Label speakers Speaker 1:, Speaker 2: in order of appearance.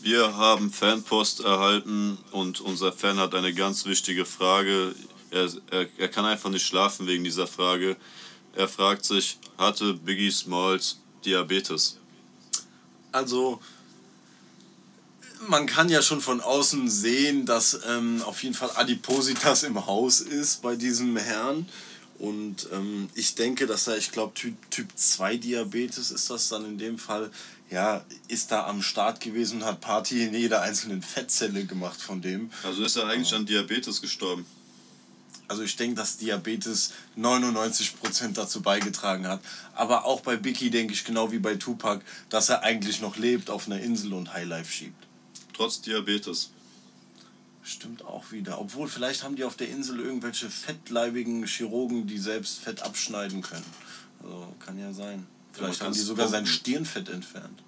Speaker 1: Wir haben Fanpost erhalten und unser Fan hat eine ganz wichtige Frage. Er, er, er kann einfach nicht schlafen wegen dieser Frage. Er fragt sich, hatte Biggie Smalls Diabetes?
Speaker 2: Also, man kann ja schon von außen sehen, dass ähm, auf jeden Fall Adipositas im Haus ist bei diesem Herrn. Und ähm, ich denke, dass er, ich glaube, Typ, typ 2 Diabetes ist das dann in dem Fall, ja, ist da am Start gewesen und hat Party in jeder einzelnen Fettzelle gemacht von dem.
Speaker 1: Also ist er eigentlich an Diabetes gestorben?
Speaker 2: Also ich denke, dass Diabetes 99% dazu beigetragen hat. Aber auch bei Biggie denke ich genau wie bei Tupac, dass er eigentlich noch lebt auf einer Insel und Highlife schiebt.
Speaker 1: Trotz Diabetes.
Speaker 2: Stimmt auch wieder. Obwohl, vielleicht haben die auf der Insel irgendwelche fettleibigen Chirurgen, die selbst Fett abschneiden können. Also kann ja sein. Vielleicht ja, haben die sogar sein Stirnfett entfernt.